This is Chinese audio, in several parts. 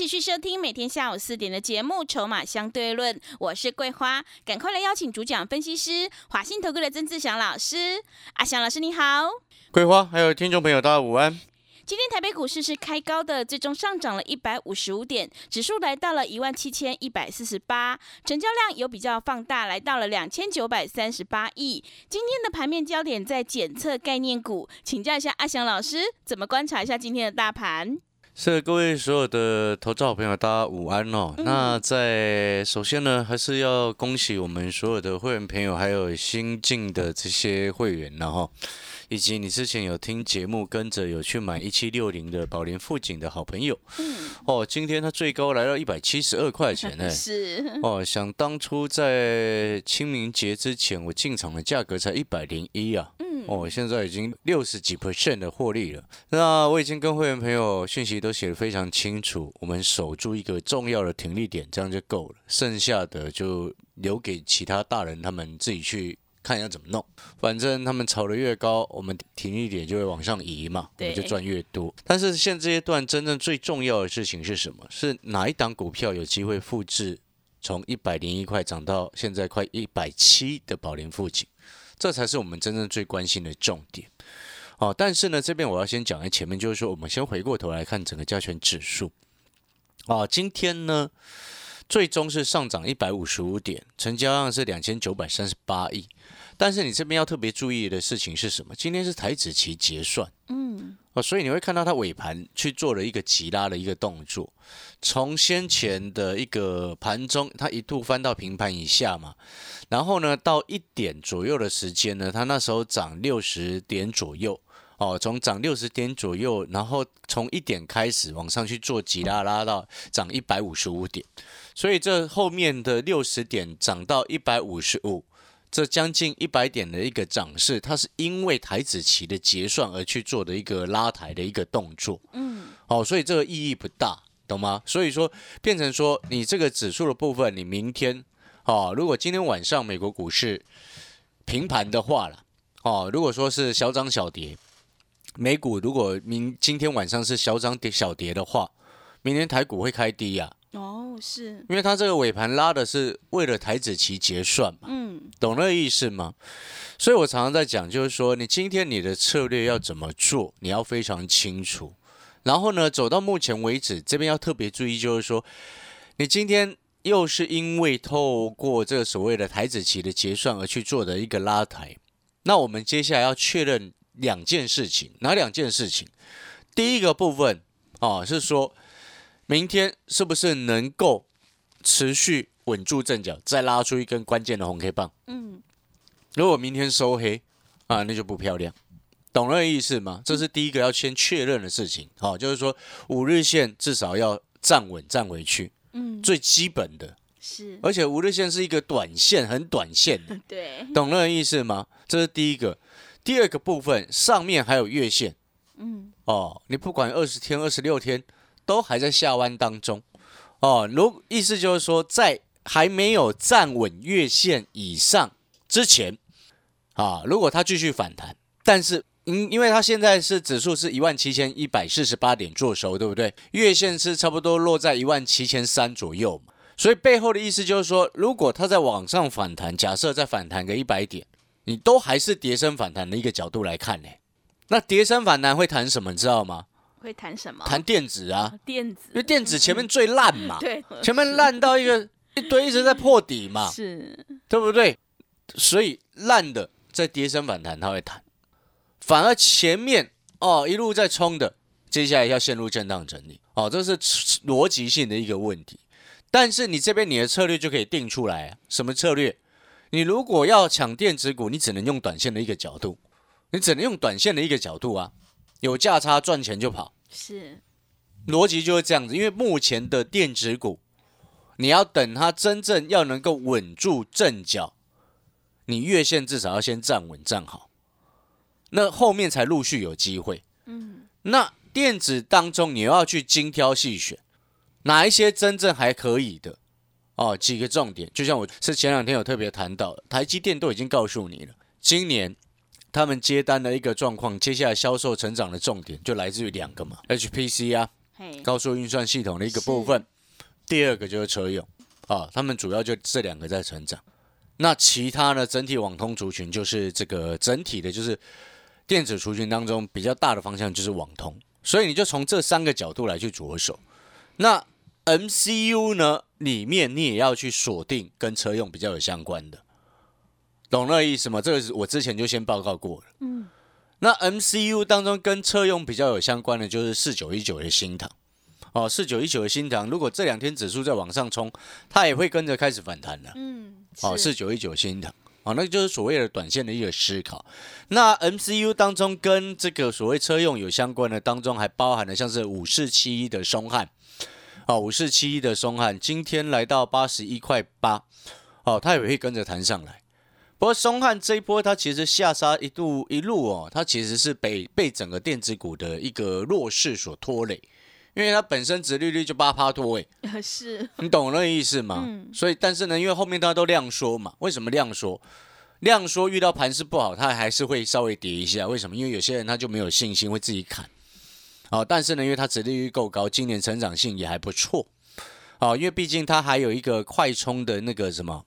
欢迎持续收听每天下午四点的节目《筹码相对论》，我是桂花，赶快来邀请主讲分析师华信投顾的曾志祥老师。阿祥老师你好，桂花还有听众朋友大家午安。今天台北股市是开高的，最终上涨了一百五十五点，指数来到了一万七千一百四十八，成交量有比较放大，来到了两千九百三十八亿。今天的盘面焦点在检测概念股，请教一下阿祥老师，怎么观察一下今天的大盘？是各位所有的投资好朋友，大家午安哦。那在首先呢，还是要恭喜我们所有的会员朋友，还有新进的这些会员，然后以及你之前有听节目跟着有去买一七六零的宝莲富锦的好朋友。嗯哦，今天它最高来到一百七十二块钱呢。是哦，想当初在清明节之前，我进场的价格才一百零一啊。嗯哦，现在已经六十几 percent 的获利了。那我已经跟会员朋友讯息都写得非常清楚，我们守住一个重要的停利点，这样就够了。剩下的就留给其他大人他们自己去看要怎么弄。反正他们炒得越高，我们停一点就会往上移嘛，我们就赚越多。但是现阶段真正最重要的事情是什么？是哪一档股票有机会复制从一百零一块涨到现在快一百七的宝莲附近？这才是我们真正最关心的重点，哦。但是呢，这边我要先讲在前面，就是说，我们先回过头来看整个加权指数，哦，今天呢，最终是上涨一百五十五点，成交量是两千九百三十八亿。但是你这边要特别注意的事情是什么？今天是台子期结算，嗯，哦，所以你会看到它尾盘去做了一个急拉的一个动作，从先前的一个盘中，它一度翻到平盘以下嘛。然后呢，到一点左右的时间呢，它那时候涨六十点左右，哦，从涨六十点左右，然后从一点开始往上去做急拉，拉到涨一百五十五点，所以这后面的六十点涨到一百五十五，这将近一百点的一个涨势，它是因为台子期的结算而去做的一个拉抬的一个动作，嗯，好，所以这个意义不大，懂吗？所以说变成说你这个指数的部分，你明天。哦，如果今天晚上美国股市平盘的话了，哦，如果说是小涨小跌，美股如果明今天晚上是小涨跌小跌的话，明天台股会开低呀。哦，是，因为它这个尾盘拉的是为了台子期结算嘛，嗯，懂那个意思吗？所以我常常在讲，就是说你今天你的策略要怎么做，你要非常清楚。然后呢，走到目前为止，这边要特别注意，就是说你今天。又是因为透过这个所谓的台子期的结算而去做的一个拉抬，那我们接下来要确认两件事情，哪两件事情？第一个部分啊，是说明天是不是能够持续稳住阵脚，再拉出一根关键的红 K 棒？嗯，如果明天收黑啊，那就不漂亮，懂那个意思吗？这是第一个要先确认的事情。好，就是说五日线至少要站稳站回去。嗯，最基本的是，而且五日线是一个短线，很短线的，对，懂那个意思吗？这是第一个。第二个部分，上面还有月线，嗯，哦，你不管二十天、二十六天，都还在下弯当中，哦，如意思就是说，在还没有站稳月线以上之前，啊，如果它继续反弹，但是。因因为它现在是指数是一万七千一百四十八点做收，对不对？月线是差不多落在一万七千三左右嘛，所以背后的意思就是说，如果它在往上反弹，假设再反弹个一百点，你都还是跌升反弹的一个角度来看呢。那跌升反弹会谈什么？你知道吗？会谈什么？谈电子啊，电子，因为电子前面最烂嘛，对，前面烂到一个一堆一直在破底嘛，是，对不对？所以烂的在跌升反弹，它会弹。反而前面哦一路在冲的，接下来要陷入震荡整理。哦，这是逻辑性的一个问题。但是你这边你的策略就可以定出来啊，什么策略？你如果要抢电子股，你只能用短线的一个角度，你只能用短线的一个角度啊，有价差赚钱就跑，是逻辑就是这样子。因为目前的电子股，你要等它真正要能够稳住阵脚，你月线至少要先站稳站好，那后面才陆续有机会。嗯，那电子当中你要去精挑细选，哪一些真正还可以的哦？几个重点，就像我是前两天有特别谈到，台积电都已经告诉你了，今年他们接单的一个状况，接下来销售成长的重点就来自于两个嘛，HPC 啊，高速运算系统的一个部分，第二个就是车用啊，他们主要就这两个在成长。那其他呢？整体网通族群就是这个整体的，就是电子族群当中比较大的方向就是网通，所以你就从这三个角度来去着手。那 MCU 呢？里面你也要去锁定跟车用比较有相关的，懂那意思吗？这个是我之前就先报告过了。嗯。那 MCU 当中跟车用比较有相关的，就是四九一九的新塘。哦，四九一九的新塘，如果这两天指数在往上冲，它也会跟着开始反弹的。嗯。哦，四九一九新塘，哦，那就是所谓的短线的一个思考。那 MCU 当中跟这个所谓车用有相关的当中，还包含了像是五四七一的松汉，哦，五四七一的松汉今天来到八十一块八，哦，它也会跟着弹上来。不过松汉这一波它其实下杀一度一路哦，它其实是被被整个电子股的一个弱势所拖累。因为它本身殖利率就八趴多哎，是你懂那个意思吗？嗯，所以但是呢，因为后面大家都量缩嘛，为什么量缩？量缩遇到盘势不好，它还是会稍微跌一下。为什么？因为有些人他就没有信心，会自己砍。哦，但是呢，因为它殖利率够高，今年成长性也还不错。哦，因为毕竟它还有一个快充的那个什么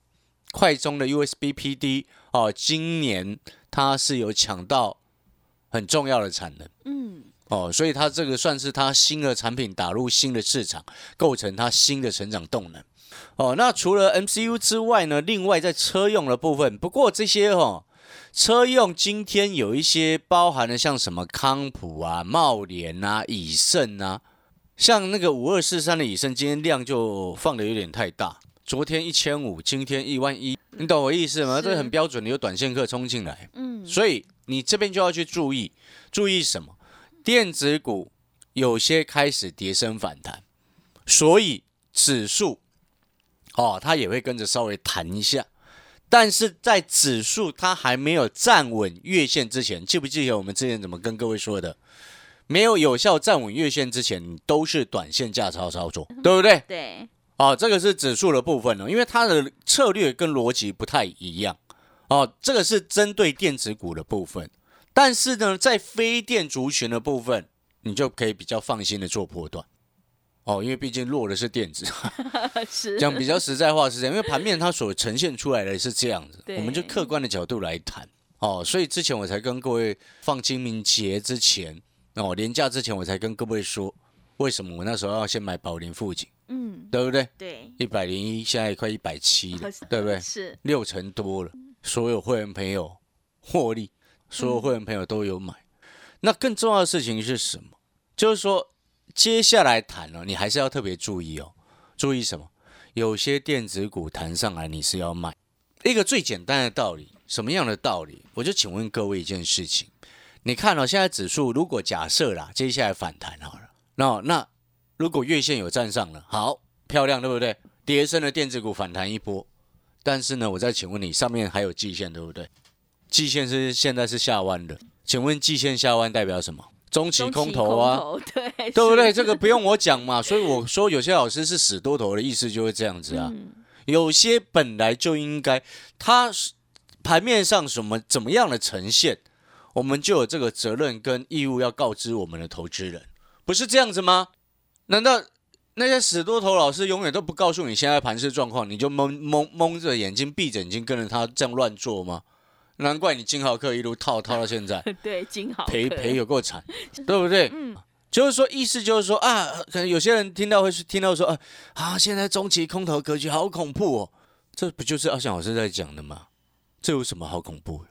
快充的 USB PD 哦，今年它是有抢到很重要的产能。嗯。哦，所以它这个算是它新的产品打入新的市场，构成它新的成长动能。哦，那除了 MCU 之外呢？另外在车用的部分，不过这些哦车用今天有一些包含了，像什么康普啊、茂联啊、以盛啊，像那个五二四三的以盛，今天量就放的有点太大。昨天一千五，今天一万一，你懂我意思吗？这很标准的，有短线客冲进来。嗯，所以你这边就要去注意，注意什么？电子股有些开始跌升反弹，所以指数哦，它也会跟着稍微弹一下。但是在指数它还没有站稳月线之前，记不记得我们之前怎么跟各位说的？没有有效站稳月线之前，都是短线价操操作，对不对？对。哦，这个是指数的部分呢，因为它的策略跟逻辑不太一样。哦，这个是针对电子股的部分。但是呢，在非电族群的部分，你就可以比较放心的做波段哦，因为毕竟弱的是电子，是讲比较实在话是这样，因为盘面它所呈现出来的是这样子，我们就客观的角度来谈哦，所以之前我才跟各位放清明节之前哦，年假之前我才跟各位说，为什么我那时候要先买宝林富锦，嗯，对不对？对，一百零一，现在快一百七了，对不对？是六成多了，所有会员朋友获利。所有会员朋友都有买，那更重要的事情是什么？就是说，接下来谈了，你还是要特别注意哦。注意什么？有些电子股弹上来，你是要卖。一个最简单的道理，什么样的道理？我就请问各位一件事情：你看哦，现在指数如果假设啦，接下来反弹好了，那那如果月线有站上了，好漂亮，对不对？跌升的电子股反弹一波，但是呢，我再请问你，上面还有季线，对不对？季线是现在是下弯的，请问季线下弯代表什么？中期空头啊，对对不对？这个不用我讲嘛。所以我说有些老师是死多头的意思就会这样子啊。有些本来就应该，它盘面上什么怎么样的呈现，我们就有这个责任跟义务要告知我们的投资人，不是这样子吗？难道那些死多头老师永远都不告诉你现在盘势状况，你就蒙蒙蒙着眼睛闭着眼睛跟着他这样乱做吗？难怪你金豪客一路套套到现在，对金豪赔赔有够惨，对不对？嗯，就是说意思就是说啊，可能有些人听到会听到说啊啊，现在中期空头格局好恐怖哦，这不就是阿翔老师在讲的吗？这有什么好恐怖的？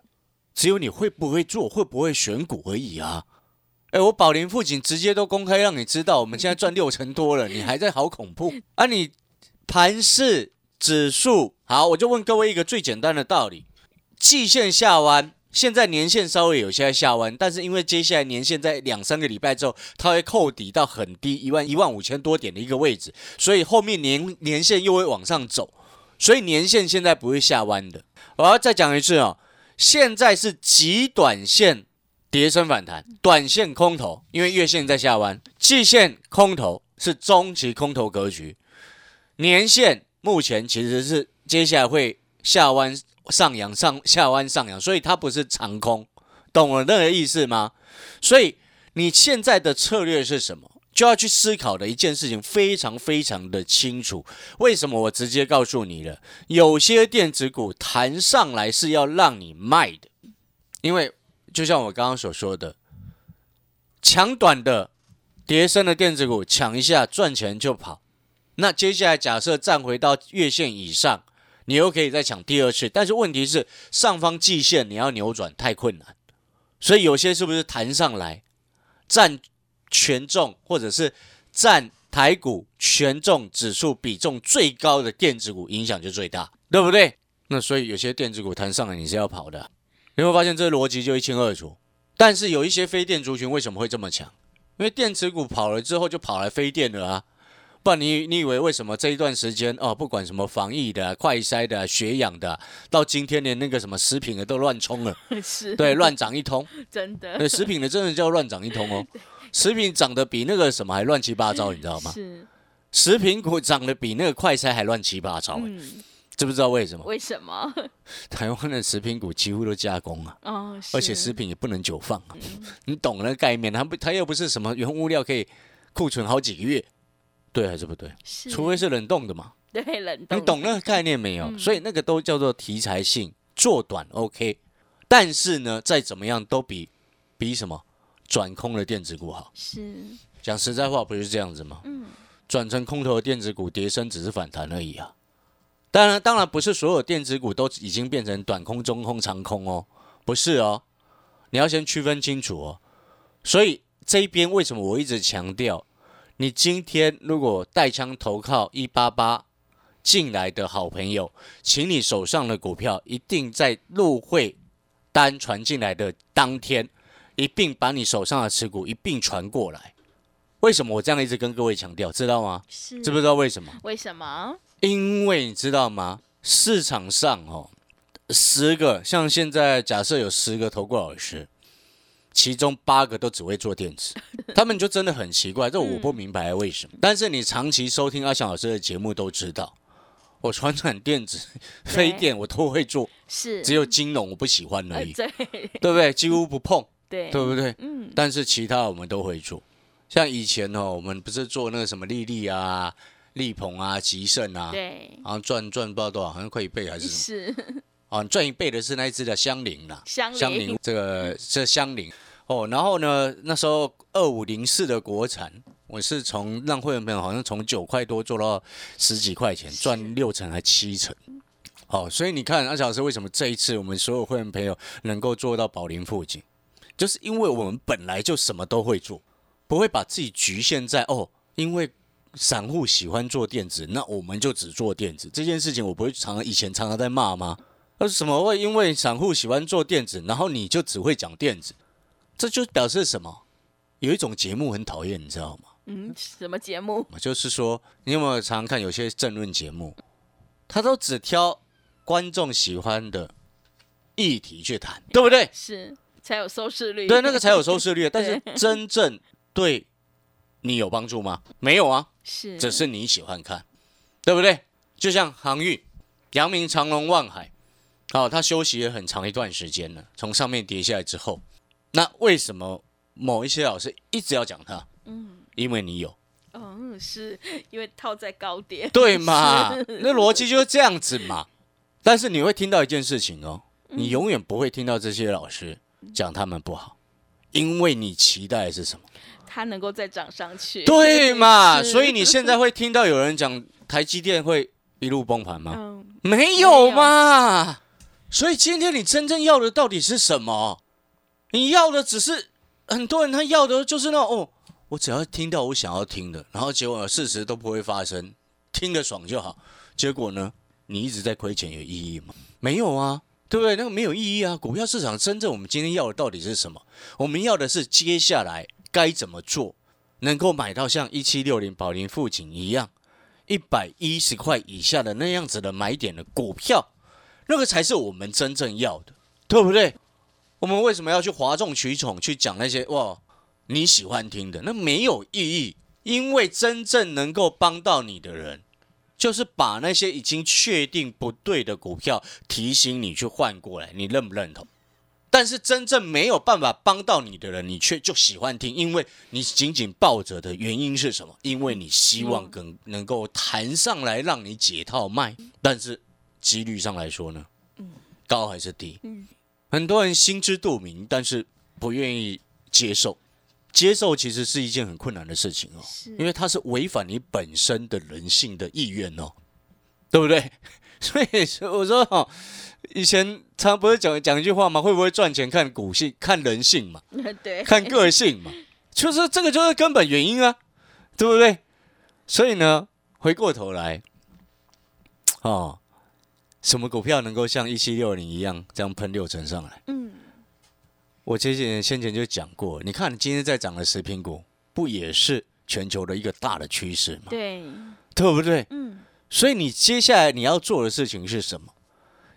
只有你会不会做，会不会选股而已啊！哎，我宝林父亲直接都公开让你知道，我们现在赚六成多了，你还在好恐怖啊？你盘市指数好，我就问各位一个最简单的道理。季线下弯，现在年线稍微有些下弯，但是因为接下来年线在两三个礼拜之后，它会扣底到很低一万一万五千多点的一个位置，所以后面年年线又会往上走，所以年线现在不会下弯的。我要再讲一次哦，现在是极短线跌升反弹，短线空头，因为月线在下弯，季线空头是中期空头格局，年线目前其实是接下来会下弯上扬上下弯上扬，所以它不是长空，懂了那个意思吗？所以你现在的策略是什么？就要去思考的一件事情，非常非常的清楚。为什么我直接告诉你了？有些电子股弹上来是要让你卖的，因为就像我刚刚所说的，抢短的、叠升的电子股抢一下赚钱就跑。那接下来假设站回到月线以上，你又可以再抢第二次。但是问题是，上方季线你要扭转太困难，所以有些是不是弹上来占？权重或者是占台股权重指数比重最高的电子股影响就最大，对不对？那所以有些电子股弹上来你是要跑的，你会发现这个逻辑就一清二楚。但是有一些非电族群为什么会这么强？因为电池股跑了之后就跑来非电了啊！不然你你以为为什么这一段时间哦，不管什么防疫的、快筛的、血氧的，到今天连那个什么食品的都乱冲了，是，对，乱涨一通，真的，对，食品的真的叫乱涨一通哦。食品涨得比那个什么还乱七八糟，你知道吗？是，食品股涨得比那个快筛还乱七八糟，嗯，知不知道为什么？为什么？台湾的食品股几乎都加工啊，哦，而且食品也不能久放啊，你懂那个概念？它不，它又不是什么原物料可以库存好几个月，对还是不对？是，除非是冷冻的嘛，对，冷冻。你懂那个概念没有？所以那个都叫做题材性，做短 OK，但是呢，再怎么样都比比什么？转空的电子股好，是讲实在话，不是这样子吗？嗯，转成空头的电子股跌升只是反弹而已啊。当然，当然不是所有电子股都已经变成短空、中空、长空哦，不是哦。你要先区分清楚哦。所以这一边为什么我一直强调，你今天如果带枪投靠一八八进来的好朋友，请你手上的股票一定在入会单传进来的当天。一并把你手上的持股一并传过来，为什么我这样一直跟各位强调，知道吗？是知不知道为什么？为什么？因为你知道吗？市场上哦，十个像现在假设有十个投顾老师，其中八个都只会做电子，他们就真的很奇怪，这我不明白为什么。但是你长期收听阿翔老师的节目都知道，我传产电子、非电我都会做，是只有金融我不喜欢而已，对对不对？几乎不碰。对，对不对？嗯，但是其他我们都会做，像以前哦，我们不是做那个什么丽丽啊、力鹏啊、吉盛啊，对，然后赚赚不知道多少，好像快一倍还是是，啊，赚一倍的是那一只的香菱啦，香菱。这个这香菱。哦，然后呢，那时候二五零四的国产，我是从让会员朋友好像从九块多做到十几块钱，赚六成还七成，哦，所以你看阿小老师为什么这一次我们所有会员朋友能够做到宝林附近？就是因为我们本来就什么都会做，不会把自己局限在哦，因为散户喜欢做电子，那我们就只做电子这件事情，我不会常常以前常常在骂吗？那什么会因为散户喜欢做电子，然后你就只会讲电子，这就表示什么？有一种节目很讨厌，你知道吗？嗯，什么节目？就是说，你有没有常常看有些政论节目，他都只挑观众喜欢的议题去谈，对不对？是。才有收视率，对，那个才有收视率。但是 真正对你有帮助吗？没有啊，是，只是你喜欢看，对不对？就像航运，阳明长隆万海，好，它休息了很长一段时间了，从上面跌下来之后，那为什么某一些老师一直要讲它？嗯，因为你有，嗯，是因为套在高点，对嘛？那逻辑就是这样子嘛。但是你会听到一件事情哦，你永远不会听到这些老师。讲他们不好，因为你期待的是什么？它能够再涨上去，对嘛？所以你现在会听到有人讲台积电会一路崩盘吗？嗯，没有嘛。所以今天你真正要的到底是什么？你要的只是很多人他要的就是那哦，我只要听到我想要听的，然后结果事实都不会发生，听得爽就好。结果呢，你一直在亏钱有意义吗？没有啊。对不对？那个没有意义啊！股票市场真正我们今天要的到底是什么？我们要的是接下来该怎么做，能够买到像一七六零宝林富锦一样一百一十块以下的那样子的买点的股票，那个才是我们真正要的，对不对？我们为什么要去哗众取宠，去讲那些哇你喜欢听的？那没有意义，因为真正能够帮到你的人。就是把那些已经确定不对的股票提醒你去换过来，你认不认同？但是真正没有办法帮到你的人，你却就喜欢听，因为你紧紧抱着的原因是什么？因为你希望跟能够谈上来让你解套卖，但是几率上来说呢？高还是低？很多人心知肚明，但是不愿意接受。接受其实是一件很困难的事情哦，因为它是违反你本身的人性的意愿哦，对不对？所以我说哈，以前常不是讲讲一句话吗？会不会赚钱看股性，看人性嘛？对，看个性嘛，就是这个就是根本原因啊，对不对？所以呢，回过头来，哦，什么股票能够像一七六零一样这样喷六成上来？嗯。我之前先前就讲过，你看今天在涨的食品股，不也是全球的一个大的趋势吗？对，对不对？嗯。所以你接下来你要做的事情是什么？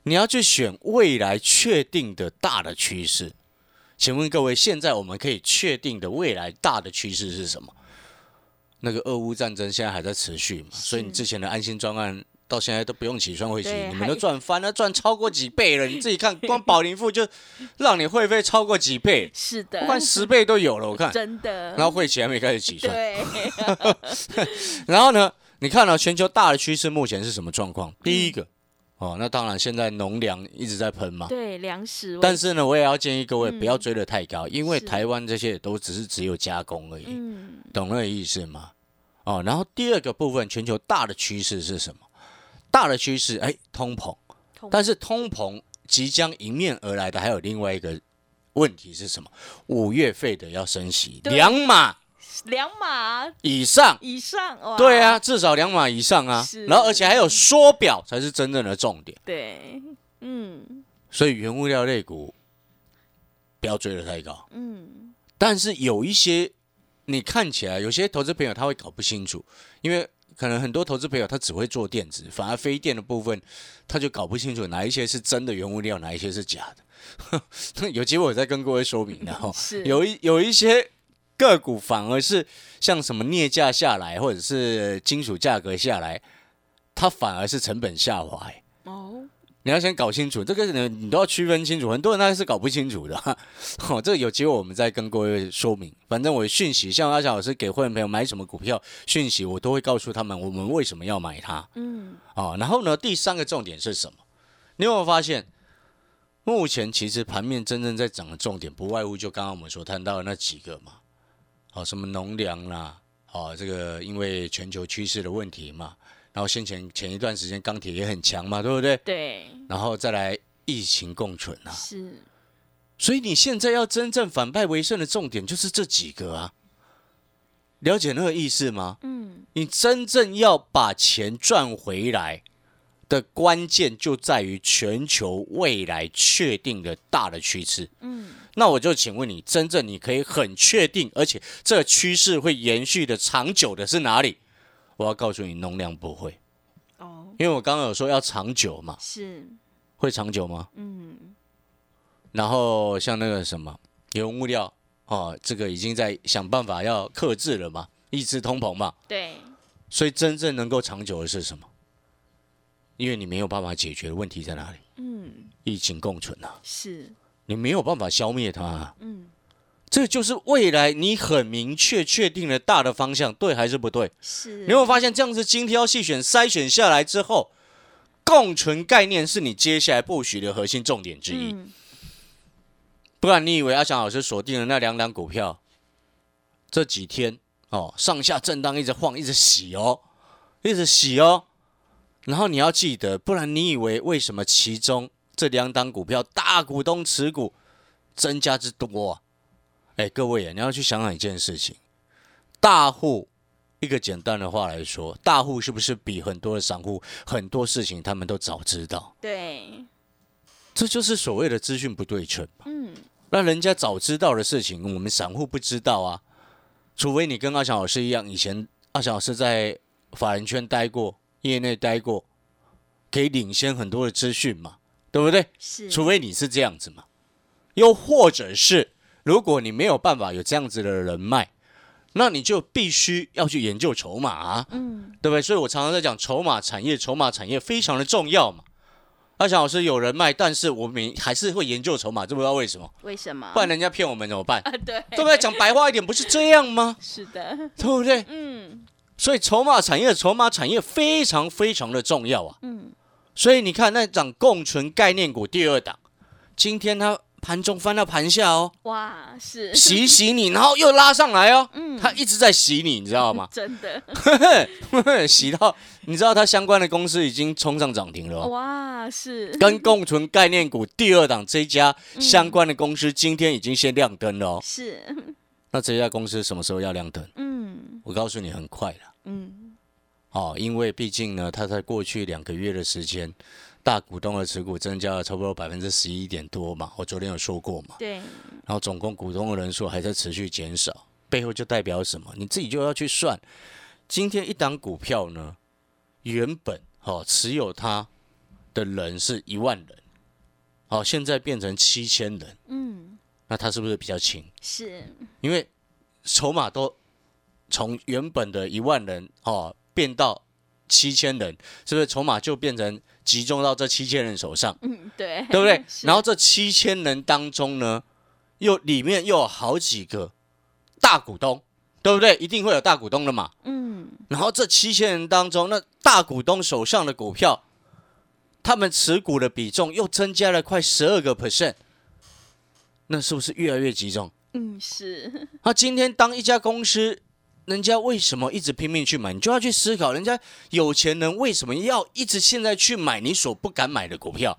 你要去选未来确定的大的趋势。请问各位，现在我们可以确定的未来大的趋势是什么？那个俄乌战争现在还在持续嘛？所以你之前的安心专案。到现在都不用起算会期，你们都赚翻了，赚超过几倍了。你自己看，光保龄富就让你会费超过几倍，是的，我看十倍都有了。我看真的，然后会期还没开始起算。对，然后呢？你看到全球大的趋势目前是什么状况？第一个，哦，那当然现在农粮一直在喷嘛，对，粮食。但是呢，我也要建议各位不要追得太高，因为台湾这些都只是只有加工而已，懂那个意思吗？哦，然后第二个部分，全球大的趋势是什么？大的趋势，哎，通膨，但是通膨即将迎面而来的还有另外一个问题是什么？五月费的要升息两码，两码以上，以上，对啊，至少两码以上啊。然后而且还有缩表才是真正的重点。对，嗯，所以原物料类股不要追得太高。嗯，但是有一些你看起来有些投资朋友他会搞不清楚，因为。可能很多投资朋友他只会做电子，反而非电的部分他就搞不清楚哪一些是真的原物料，哪一些是假的。有机会我再跟各位说明然后 有一有一些个股反而是像什么镍价下来，或者是金属价格下来，它反而是成本下滑。哦。你要先搞清楚这个，呢，你都要区分清楚。很多人他是搞不清楚的，好，这个有机会我们再跟各位说明。反正我讯息，像阿强老师给会员朋友买什么股票讯息，我都会告诉他们我们为什么要买它。嗯，哦，然后呢，第三个重点是什么？你有没有发现，目前其实盘面真正在涨的重点，不外乎就刚刚我们所谈到的那几个嘛，好，什么农粮啦，哦，这个因为全球趋势的问题嘛。然后先前前一段时间钢铁也很强嘛，对不对？对。然后再来疫情共存啊。是。所以你现在要真正反败为胜的重点就是这几个啊。了解那个意思吗？嗯。你真正要把钱赚回来的关键就在于全球未来确定的大的趋势。嗯。那我就请问你，真正你可以很确定，而且这趋势会延续的长久的是哪里？我要告诉你，农粮不会哦，因为我刚刚有说要长久嘛，是会长久吗？嗯。然后像那个什么原物料哦，这个已经在想办法要克制了嘛，抑制通膨嘛。对。所以真正能够长久的是什么？因为你没有办法解决的问题在哪里？嗯。疫情共存啊。是。你没有办法消灭它。嗯。这就是未来你很明确确定了大的方向，对还是不对？是。你会发现这样子精挑细选筛选下来之后，共存概念是你接下来布局的核心重点之一。不然你以为阿翔老师锁定了那两档股票，这几天哦上下震荡一直晃一直洗哦，一直洗哦。然后你要记得，不然你以为为什么其中这两档股票大股东持股增加之多啊？哎，各位啊，你要去想想一件事情，大户一个简单的话来说，大户是不是比很多的散户很多事情他们都早知道？对，这就是所谓的资讯不对称嘛。嗯，那人家早知道的事情，我们散户不知道啊。除非你跟阿翔老师一样，以前阿翔老师在法人圈待过，业内待过，可以领先很多的资讯嘛，对不对？是，除非你是这样子嘛，又或者是如果你没有办法有这样子的人脉，那你就必须要去研究筹码啊，嗯，对不对？所以我常常在讲筹码产业，筹码产业非常的重要嘛。阿翔老师有人脉，但是我们还是会研究筹码，知不知道为什么？为什么？不然人家骗我们怎么办？啊，对，对不对？讲白话一点，不是这样吗？是的，对不对？嗯所以筹码产业，筹码产业非常非常的重要啊。嗯，所以你看那涨共存概念股第二档，今天它盘中翻到盘下哦，哇，是，洗洗你，然后又拉上来哦，嗯它一直在洗你，你知道吗？真的，洗到你知道它相关的公司已经冲上涨停了哦。哇，是，跟共存概念股第二档这一家相关的公司，今天已经先亮灯了哦。是，那这家公司什么时候要亮灯？嗯我告诉你，很快了。嗯，哦，因为毕竟呢，它在过去两个月的时间，大股东的持股增加了差不多百分之十一点多嘛。我昨天有说过嘛。对，然后总共股东的人数还在持续减少，背后就代表什么？你自己就要去算。今天一档股票呢，原本哦持有它的人是一万人，哦现在变成七千人，嗯，那它是不是比较轻？是，因为筹码都从原本的一万人哦变到七千人，是不是筹码就变成集中到这七千人手上？嗯，对，对不对？然后这七千人当中呢，又里面又有好几个大股东，对不对？一定会有大股东的嘛。嗯，然后这七千人当中，那大股东手上的股票，他们持股的比重又增加了快十二个 percent，那是不是越来越集中？嗯，是，那今天当一家公司，人家为什么一直拼命去买？你就要去思考，人家有钱人为什么要一直现在去买你所不敢买的股票？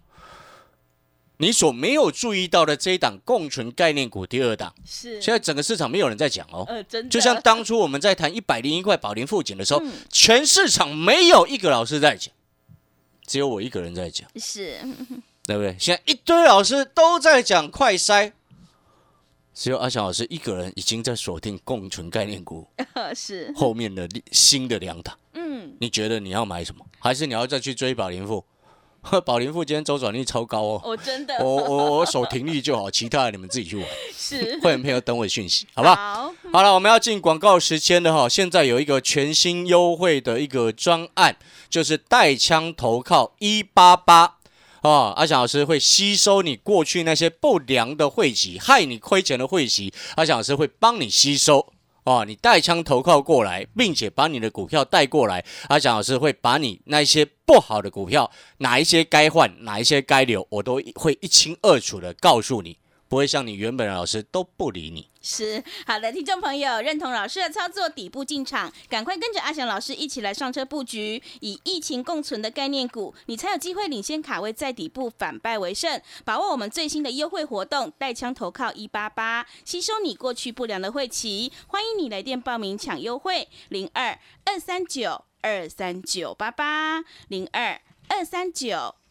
你所没有注意到的这一档共存概念股第二档，是，现在整个市场没有人在讲哦。呃，真的，就像当初我们在谈一百零一块宝林富锦的时候，嗯全市场没有一个老师在讲，只有我一个人在讲，是，对不对？现在一堆老师都在讲快筛，只有阿翔老师一个人已经在锁定共存概念股 是，后面的新的两档。嗯，你觉得你要买什么？还是你要再去追宝林富？宝林富今天周转率超高哦，我真的，我我我守停利就好，其他的你们自己去玩。是，会员朋友等我讯息，好不好？好，好了，我们要进广告时间了哈。现在有一个全新优惠的一个专案，就是带枪投靠一八八哦。阿翔老师会吸收你过去那些不良的汇集，害你亏钱的汇集，阿翔老师会帮你吸收。哦，你带枪投靠过来，并且把你的股票带过来，阿翔老师会把你那些不好的股票，哪一些该换，哪一些该留，我都会一清二楚的告诉你，不会像你原本的老师都不理你。是好的，听众朋友认同老师的操作，底部进场，赶快跟着阿翔老师一起来上车布局，以疫情共存的概念股，你才有机会领先卡位在底部，反败为胜。把握我们最新的优惠活动，带枪投靠一八八，吸收你过去不良的晦气。欢迎你来电报名抢优惠，零二二三九二三九八八零二二三九。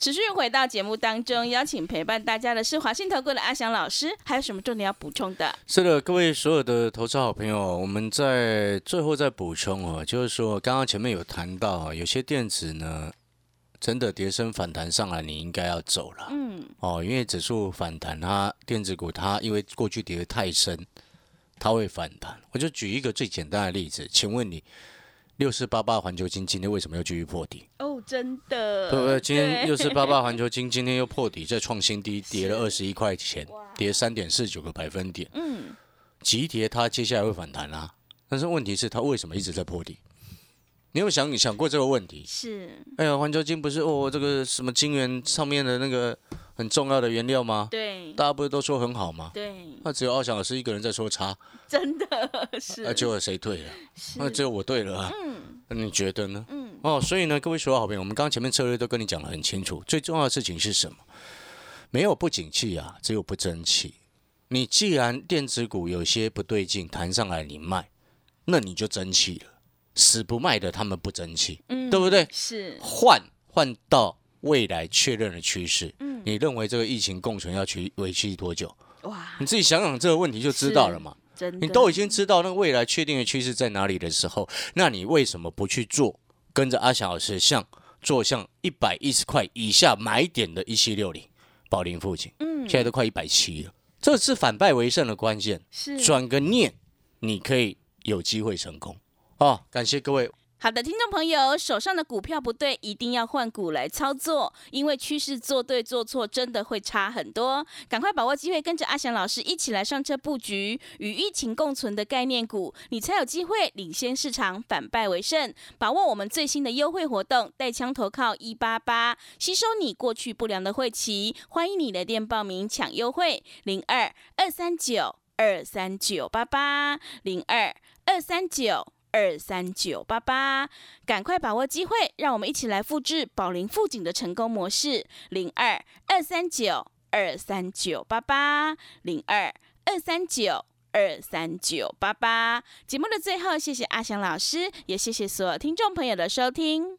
持续回到节目当中，邀请陪伴大家的是华信投顾的阿翔老师，还有什么重点要补充的？是的，各位所有的投资好朋友，我们在最后再补充哦，就是说刚刚前面有谈到啊，有些电子呢，真的跌升反弹上来，你应该要走了嗯，哦，因为指数反弹，它电子股它因为过去跌得太深，它会反弹。我就举一个最简单的例子，请问你，六四八八环球金今天为什么要继续破底？哦，真的，对不对？今天对六四八八 环球金今天又破底，再创新低，跌了二十一块钱，跌三点四九个百分点。嗯，急跌它接下来会反弹啊，但是问题是它为什么一直在破底？你有想想过这个问题？是，哎呀，环球金不是哦，这个什么金元上面的那个很重要的原料吗？对，大家不是都说很好吗？对，那只有奥翔老师一个人在说差，真的是，那结果谁对了？是那只有我对了啊。嗯那你觉得呢？嗯，哦，所以呢，各位所有好朋友，我们刚刚前面策略都跟你讲得很清楚，最重要的事情是什么？没有不景气啊，只有不争气。你既然电子股有些不对劲，弹上来你卖，那你就争气了。死不卖的他们不争气，嗯对不对？是，换换到未来确认的趋势，嗯，你认为这个疫情共存要去维持多久？哇，你自己想想这个问题就知道了嘛。你都已经知道那个未来确定的趋势在哪里的时候，那你为什么不去做？跟着阿翔老师像做像一百一十块以下买点的一七六零宝林附近，嗯，现在都快一百七了，这是反败为胜的关键。是转个念，你可以有机会成功。哦，感谢各位。好的，听众朋友，手上的股票不对，一定要换股来操作，因为趋势做对做错真的会差很多。赶快把握机会，跟着阿翔老师一起来上车布局与疫情共存的概念股，你才有机会领先市场，反败为胜。把握我们最新的优惠活动，带枪投靠一八八，吸收你过去不良的晦气。欢迎你来电报名抢优惠，零二二三九二三九八八零二二三九。二三九八八，赶快把握机会，让我们一起来复制宝林富锦的成功模式。零二二三九二三九八八，零二二三九二三九八八。节目的最后，谢谢阿翔老师，也谢谢所有听众朋友的收听。